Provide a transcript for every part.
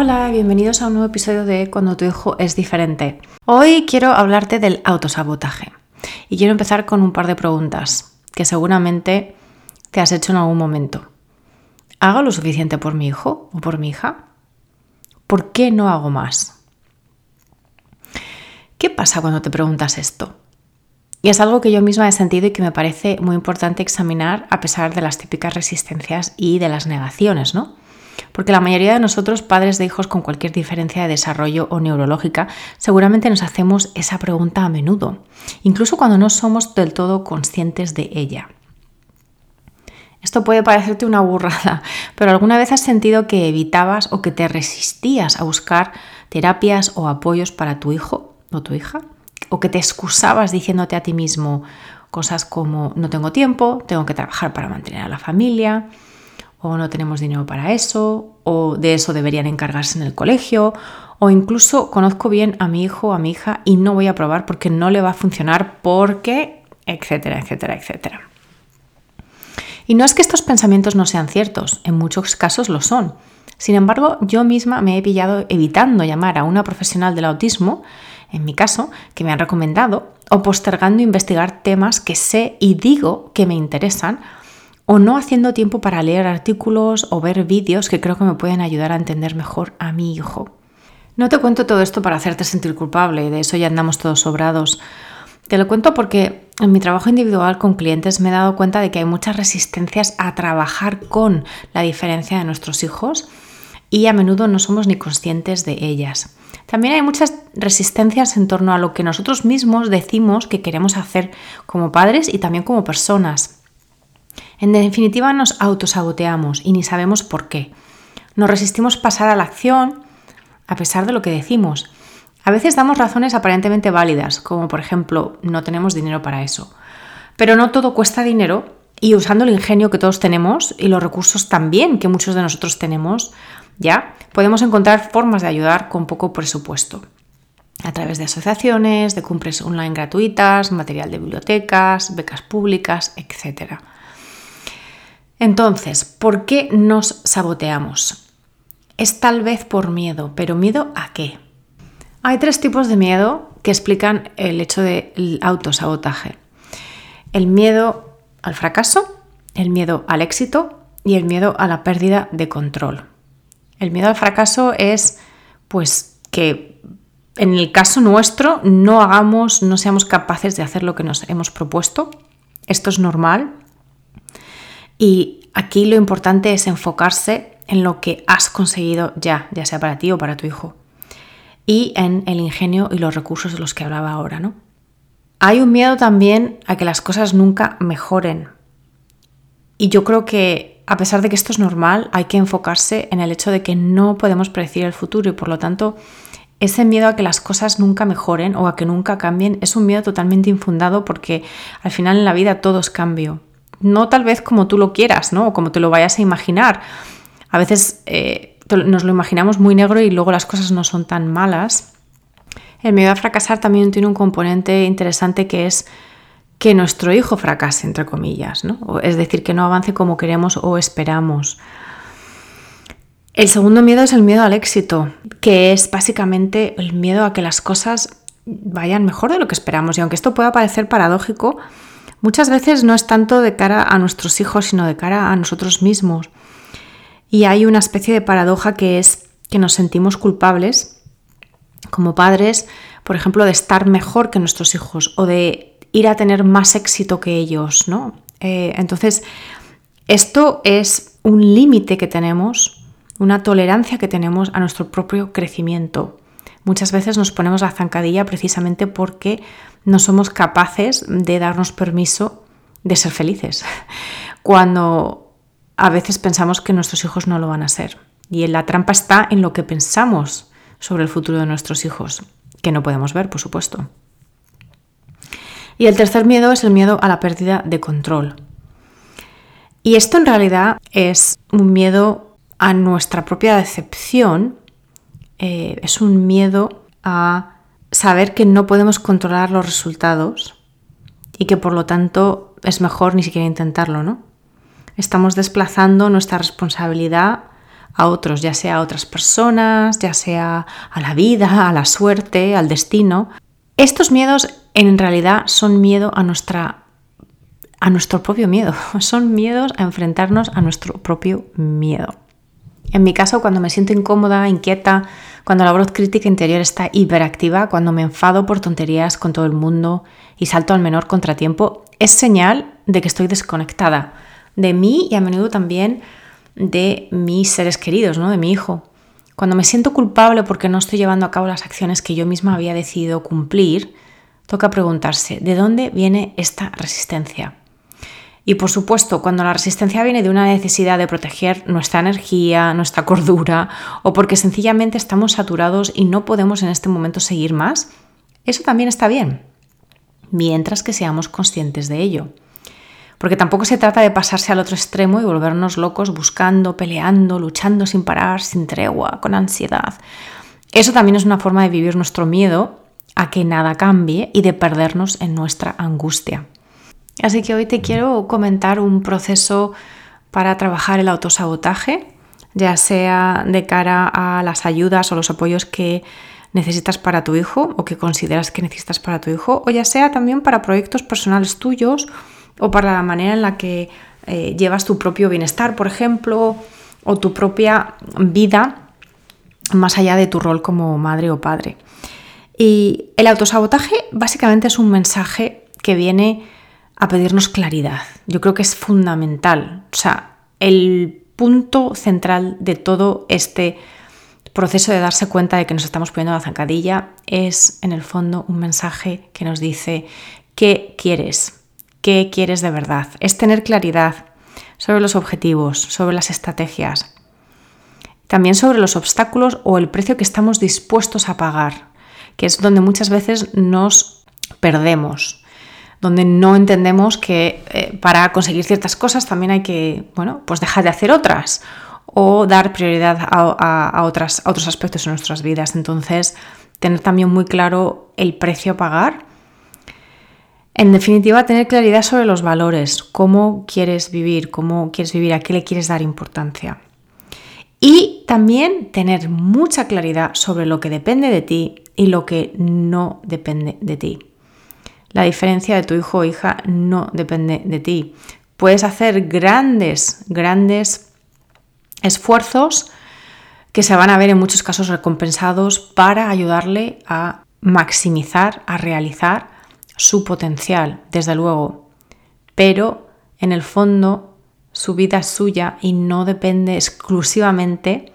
Hola, bienvenidos a un nuevo episodio de Cuando tu hijo es diferente. Hoy quiero hablarte del autosabotaje y quiero empezar con un par de preguntas que seguramente te has hecho en algún momento. ¿Hago lo suficiente por mi hijo o por mi hija? ¿Por qué no hago más? ¿Qué pasa cuando te preguntas esto? Y es algo que yo misma he sentido y que me parece muy importante examinar a pesar de las típicas resistencias y de las negaciones, ¿no? Porque la mayoría de nosotros, padres de hijos con cualquier diferencia de desarrollo o neurológica, seguramente nos hacemos esa pregunta a menudo, incluso cuando no somos del todo conscientes de ella. Esto puede parecerte una burrada, pero ¿alguna vez has sentido que evitabas o que te resistías a buscar terapias o apoyos para tu hijo o tu hija? ¿O que te excusabas diciéndote a ti mismo cosas como no tengo tiempo, tengo que trabajar para mantener a la familia, o no tenemos dinero para eso, o de eso deberían encargarse en el colegio, o incluso conozco bien a mi hijo o a mi hija y no voy a probar porque no le va a funcionar porque, etcétera, etcétera, etcétera. Y no es que estos pensamientos no sean ciertos, en muchos casos lo son. Sin embargo, yo misma me he pillado evitando llamar a una profesional del autismo, en mi caso, que me han recomendado, o postergando investigar temas que sé y digo que me interesan, o no haciendo tiempo para leer artículos o ver vídeos que creo que me pueden ayudar a entender mejor a mi hijo. No te cuento todo esto para hacerte sentir culpable, de eso ya andamos todos sobrados. Te lo cuento porque en mi trabajo individual con clientes me he dado cuenta de que hay muchas resistencias a trabajar con la diferencia de nuestros hijos y a menudo no somos ni conscientes de ellas. También hay muchas resistencias en torno a lo que nosotros mismos decimos que queremos hacer como padres y también como personas. En definitiva, nos autosaboteamos y ni sabemos por qué. Nos resistimos pasar a la acción a pesar de lo que decimos. A veces damos razones aparentemente válidas, como por ejemplo, no tenemos dinero para eso. Pero no todo cuesta dinero y usando el ingenio que todos tenemos y los recursos también que muchos de nosotros tenemos, ya podemos encontrar formas de ayudar con poco presupuesto. A través de asociaciones, de cumples online gratuitas, material de bibliotecas, becas públicas, etc. Entonces, ¿por qué nos saboteamos? Es tal vez por miedo, pero ¿miedo a qué? Hay tres tipos de miedo que explican el hecho del autosabotaje. El miedo al fracaso, el miedo al éxito y el miedo a la pérdida de control. El miedo al fracaso es pues que en el caso nuestro no hagamos, no seamos capaces de hacer lo que nos hemos propuesto. Esto es normal, y aquí lo importante es enfocarse en lo que has conseguido ya, ya sea para ti o para tu hijo. Y en el ingenio y los recursos de los que hablaba ahora, ¿no? Hay un miedo también a que las cosas nunca mejoren. Y yo creo que a pesar de que esto es normal, hay que enfocarse en el hecho de que no podemos predecir el futuro y por lo tanto ese miedo a que las cosas nunca mejoren o a que nunca cambien es un miedo totalmente infundado porque al final en la vida todo es cambio no tal vez como tú lo quieras, ¿no? O como te lo vayas a imaginar. A veces eh, nos lo imaginamos muy negro y luego las cosas no son tan malas. El miedo a fracasar también tiene un componente interesante que es que nuestro hijo fracase, entre comillas, ¿no? Es decir, que no avance como queremos o esperamos. El segundo miedo es el miedo al éxito, que es básicamente el miedo a que las cosas vayan mejor de lo que esperamos. Y aunque esto pueda parecer paradójico, muchas veces no es tanto de cara a nuestros hijos, sino de cara a nosotros mismos. Y hay una especie de paradoja que es que nos sentimos culpables como padres, por ejemplo, de estar mejor que nuestros hijos o de ir a tener más éxito que ellos, ¿no? Eh, entonces, esto es un límite que tenemos, una tolerancia que tenemos a nuestro propio crecimiento. Muchas veces nos ponemos la zancadilla precisamente porque no somos capaces de darnos permiso de ser felices. Cuando a veces pensamos que nuestros hijos no lo van a ser. Y la trampa está en lo que pensamos sobre el futuro de nuestros hijos, que no podemos ver, por supuesto. Y el tercer miedo es el miedo a la pérdida de control. Y esto en realidad es un miedo a nuestra propia decepción, eh, es un miedo a saber que no podemos controlar los resultados y que por lo tanto es mejor ni siquiera intentarlo, ¿no? Estamos desplazando nuestra responsabilidad a otros, ya sea a otras personas, ya sea a la vida, a la suerte, al destino. Estos miedos en realidad son miedo a nuestra a nuestro propio miedo, son miedos a enfrentarnos a nuestro propio miedo. En mi caso, cuando me siento incómoda, inquieta, cuando la voz crítica interior está hiperactiva, cuando me enfado por tonterías con todo el mundo y salto al menor contratiempo, es señal de que estoy desconectada de mí y a menudo también de mis seres queridos, ¿no? de mi hijo. Cuando me siento culpable porque no estoy llevando a cabo las acciones que yo misma había decidido cumplir, toca preguntarse, ¿de dónde viene esta resistencia? Y por supuesto, cuando la resistencia viene de una necesidad de proteger nuestra energía, nuestra cordura, o porque sencillamente estamos saturados y no podemos en este momento seguir más, eso también está bien, mientras que seamos conscientes de ello. Porque tampoco se trata de pasarse al otro extremo y volvernos locos buscando, peleando, luchando sin parar, sin tregua, con ansiedad. Eso también es una forma de vivir nuestro miedo a que nada cambie y de perdernos en nuestra angustia. Así que hoy te quiero comentar un proceso para trabajar el autosabotaje, ya sea de cara a las ayudas o los apoyos que necesitas para tu hijo o que consideras que necesitas para tu hijo, o ya sea también para proyectos personales tuyos o para la manera en la que eh, llevas tu propio bienestar, por ejemplo, o tu propia vida más allá de tu rol como madre o padre. Y el autosabotaje básicamente es un mensaje que viene a pedirnos claridad. Yo creo que es fundamental. O sea, el punto central de todo este proceso de darse cuenta de que nos estamos poniendo la zancadilla es en el fondo un mensaje que nos dice qué quieres, qué quieres de verdad. Es tener claridad sobre los objetivos, sobre las estrategias, también sobre los obstáculos o el precio que estamos dispuestos a pagar, que es donde muchas veces nos perdemos, donde no entendemos que eh, para conseguir ciertas cosas también hay que, bueno, pues dejar de hacer otras o dar prioridad a, otras, a otros aspectos de nuestras vidas. Entonces, tener también muy claro el precio a pagar en definitiva, tener claridad sobre los valores, cómo quieres vivir, cómo quieres vivir, a qué le quieres dar importancia. Y también tener mucha claridad sobre lo que depende de ti y lo que no depende de ti. La diferencia de tu hijo o hija no depende de ti. Puedes hacer grandes, grandes esfuerzos que se van a ver en muchos casos recompensados para ayudarle a maximizar, a realizar su potencial, desde luego, pero en el fondo su vida es suya y no depende exclusivamente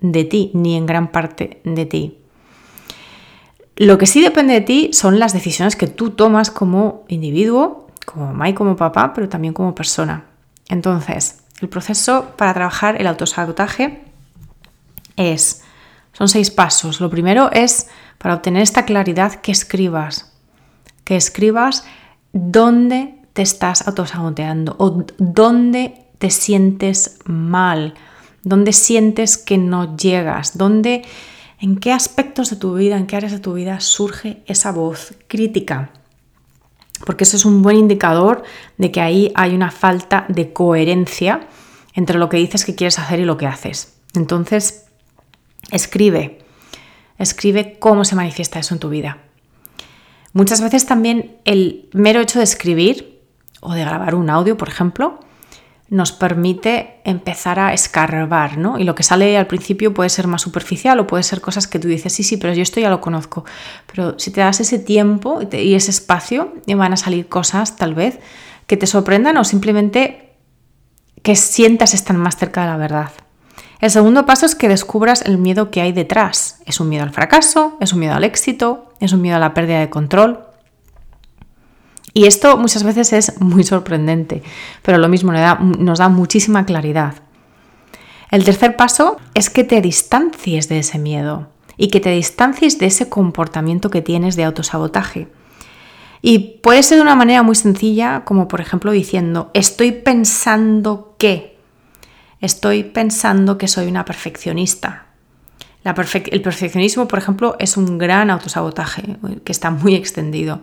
de ti, ni en gran parte de ti. Lo que sí depende de ti son las decisiones que tú tomas como individuo, como mamá y como papá, pero también como persona. Entonces, el proceso para trabajar el autosabotaje es, son seis pasos. Lo primero es, para obtener esta claridad, que escribas que escribas dónde te estás autosaboteando o dónde te sientes mal, dónde sientes que no llegas, dónde, en qué aspectos de tu vida, en qué áreas de tu vida surge esa voz crítica. Porque eso es un buen indicador de que ahí hay una falta de coherencia entre lo que dices que quieres hacer y lo que haces. Entonces, escribe, escribe cómo se manifiesta eso en tu vida. Muchas veces también el mero hecho de escribir o de grabar un audio, por ejemplo, nos permite empezar a escarbar, ¿no? Y lo que sale al principio puede ser más superficial o puede ser cosas que tú dices, sí, sí, pero yo esto ya lo conozco. Pero si te das ese tiempo y ese espacio, van a salir cosas tal vez que te sorprendan o simplemente que sientas están más cerca de la verdad. El segundo paso es que descubras el miedo que hay detrás. ¿Es un miedo al fracaso? ¿Es un miedo al éxito? ¿Es un miedo a la pérdida de control? Y esto muchas veces es muy sorprendente, pero lo mismo nos da muchísima claridad. El tercer paso es que te distancies de ese miedo y que te distancies de ese comportamiento que tienes de autosabotaje. Y puede ser de una manera muy sencilla, como por ejemplo diciendo, estoy pensando que, estoy pensando que soy una perfeccionista. el perfeccionismo, por ejemplo, es un gran autosabotaje que está muy extendido.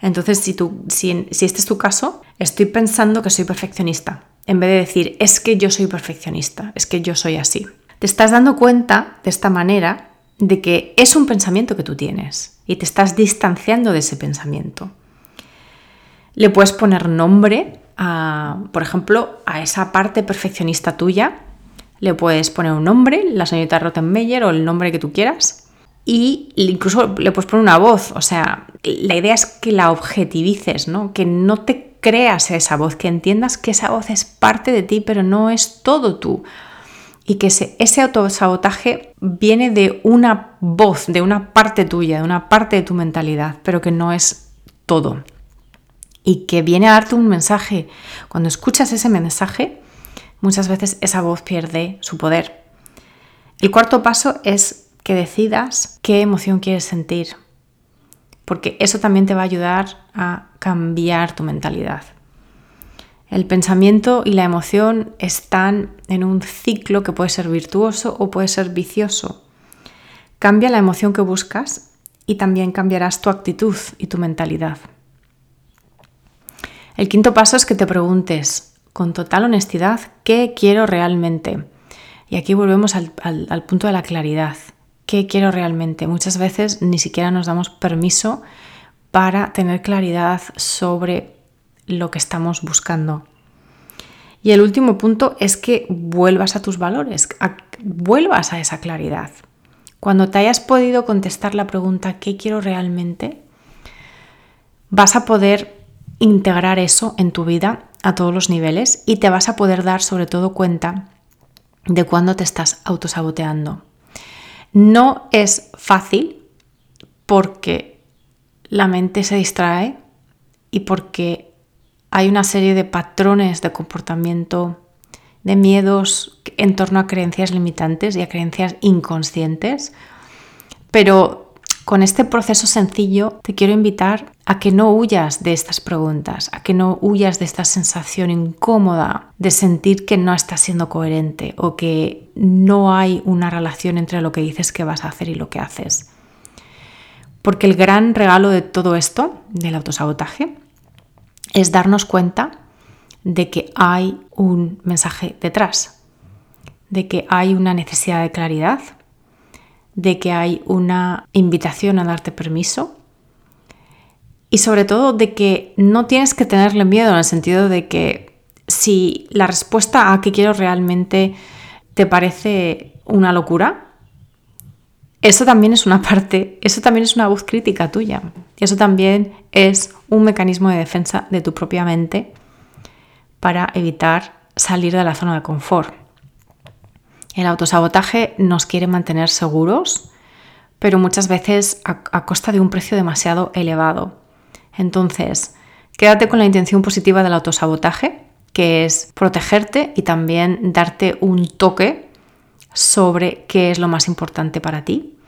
Entonces, si, tú, si, si este es tu caso, estoy pensando que soy perfeccionista, en vez de decir, es que yo soy perfeccionista, es que yo soy así. Te estás dando cuenta de esta manera de que es un pensamiento que tú tienes y te estás distanciando de ese pensamiento. Le puedes poner nombre a, por ejemplo, a esa parte perfeccionista tuya. Le puedes poner un nombre, la señorita Rottenmeier o el nombre que tú quieras. Y incluso le puedes poner una voz. O sea, la idea es que la objetivices, ¿no? Que no te creas esa voz, que entiendas que esa voz es parte de ti, pero no es todo tú y que ese, ese autosabotaje viene de una voz, de una parte tuya, de una parte de tu mentalidad, pero que no es todo. Y que viene a darte un mensaje. Cuando escuchas ese mensaje, muchas veces esa voz pierde su poder. El cuarto paso es que decidas qué emoción quieres sentir, porque eso también te va a ayudar a cambiar tu mentalidad. El pensamiento y la emoción están en un ciclo que puede ser virtuoso o puede ser vicioso. Cambia la emoción que buscas y también cambiarás tu actitud y tu mentalidad. El quinto paso es que te preguntes con total honestidad qué quiero realmente. Y aquí volvemos al, punto de la claridad. ¿Qué quiero realmente? Muchas veces ni siquiera nos damos permiso para tener claridad sobre lo que estamos buscando. Y el último punto es que vuelvas a tus valores, vuelvas a esa claridad. Cuando te hayas podido contestar la pregunta ¿qué quiero realmente? Vas a poder integrar eso en tu vida a todos los niveles y te vas a poder dar sobre todo cuenta de cuándo te estás autosaboteando. No es fácil porque la mente se distrae y porque hay una serie de patrones de comportamiento, de miedos en torno a creencias limitantes y a creencias inconscientes. Pero con este proceso sencillo te quiero invitar a que no huyas de estas preguntas, a que no huyas de esta sensación incómoda de sentir que no estás siendo coherente o que no hay una relación entre lo que dices que vas a hacer y lo que haces. Porque el gran regalo de todo esto, del autosabotaje, es darnos cuenta de que hay un mensaje detrás, de que hay una necesidad de claridad, de que hay una invitación a darte permiso y sobre todo de que no tienes que tenerle miedo en el sentido de que si la respuesta a qué quiero realmente te parece una locura, eso también es una parte, eso también es una voz crítica tuya. Eso también es un mecanismo de defensa de tu propia mente para evitar salir de la zona de confort. El autosabotaje nos quiere mantener seguros, pero muchas veces a, costa de un precio demasiado elevado. Entonces, quédate con la intención positiva del autosabotaje, que es protegerte y también darte un toque sobre qué es lo más importante para ti.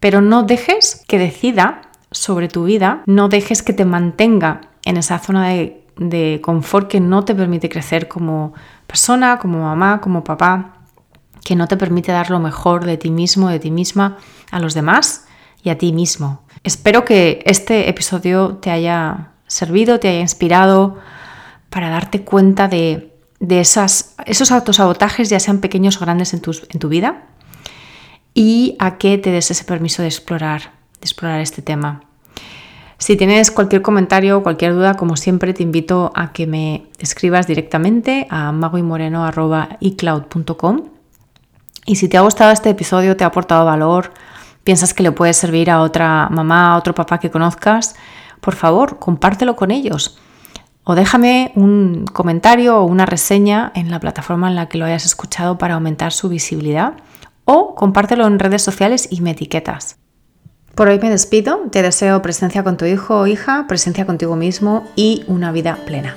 Pero no dejes que decida sobre tu vida, no dejes que te mantenga en esa zona de, confort que no te permite crecer como persona, como mamá, como papá, que no te permite dar lo mejor de ti mismo, de ti misma a los demás y a ti mismo. Espero que este episodio te haya servido, te haya inspirado para darte cuenta de, esas, esos autosabotajes, ya sean pequeños o grandes en, en tu vida, y a que te des ese permiso de explorar, de explorar este tema. Si tienes cualquier comentario o cualquier duda, como siempre, te invito a que me escribas directamente a magoymoreno.icloud.com. Y si te ha gustado este episodio, te ha aportado valor, piensas que le puede servir a otra mamá, a otro papá que conozcas, por favor, compártelo con ellos. O déjame un comentario o una reseña en la plataforma en la que lo hayas escuchado para aumentar su visibilidad. O compártelo en redes sociales y me etiquetas. Por hoy me despido, te deseo presencia con tu hijo o hija, presencia contigo mismo y una vida plena.